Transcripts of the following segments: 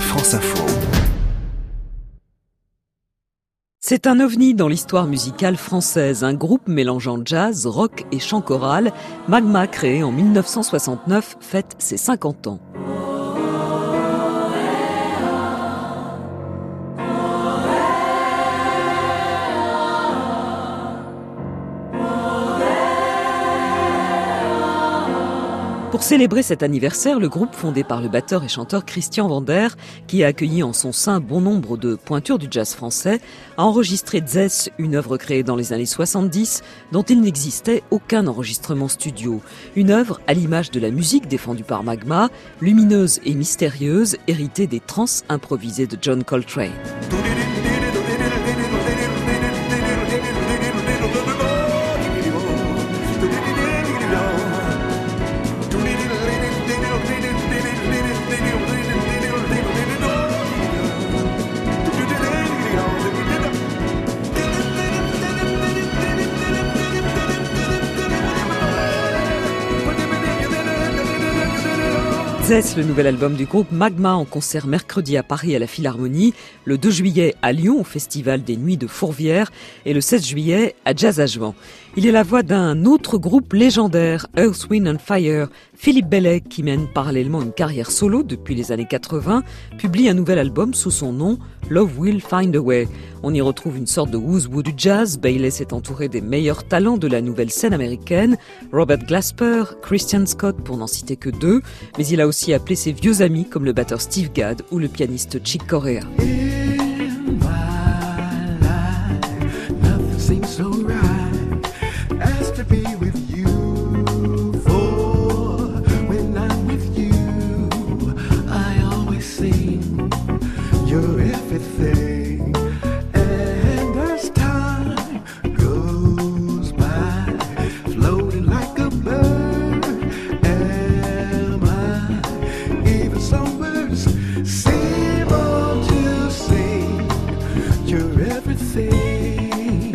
France Info. C'est un ovni dans l'histoire musicale française, un groupe mélangeant jazz, rock et chant choral. Magma, créé en 1969, fête ses 50 ans. Pour célébrer cet anniversaire, le groupe fondé par le batteur et chanteur Christian Vander, qui a accueilli en son sein bon nombre de pointures du jazz français, a enregistré Zess, une œuvre créée dans les années 70 dont il n'existait aucun enregistrement studio. Une œuvre à l'image de la musique défendue par Magma, lumineuse et mystérieuse, héritée des trans improvisées de John Coltrane. Le nouvel album du groupe Magma en concert mercredi à Paris à la Philharmonie, le 2 juillet à Lyon au Festival des Nuits de Fourvière et le 16 juillet à Jazz à Jouan. Il est la voix d'un autre groupe légendaire, Earth, Wind and Fire. Philippe Bellet, qui mène parallèlement une carrière solo depuis les années 80, publie un nouvel album sous son nom Love Will Find a Way. On y retrouve une sorte de who's du jazz. Bayless s'est entouré des meilleurs talents de la nouvelle scène américaine, Robert Glasper, Christian Scott pour n'en citer que deux, mais il a aussi appelé ses vieux amis comme le batteur Steve Gadd ou le pianiste Chick Corea.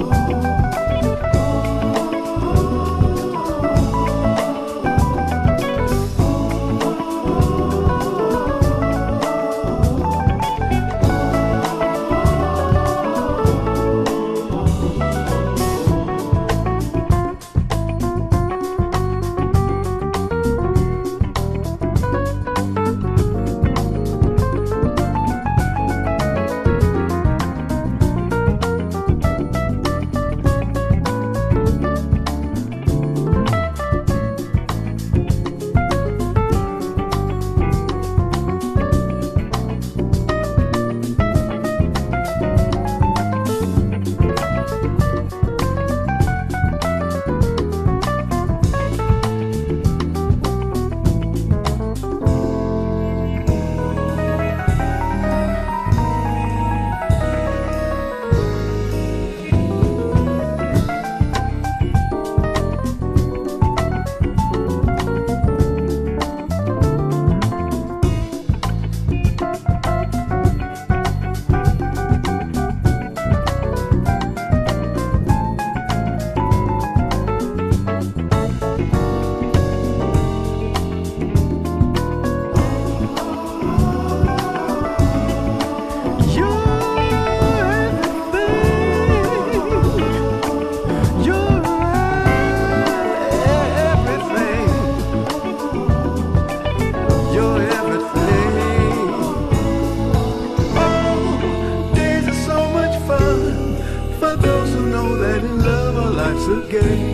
Bellet. good.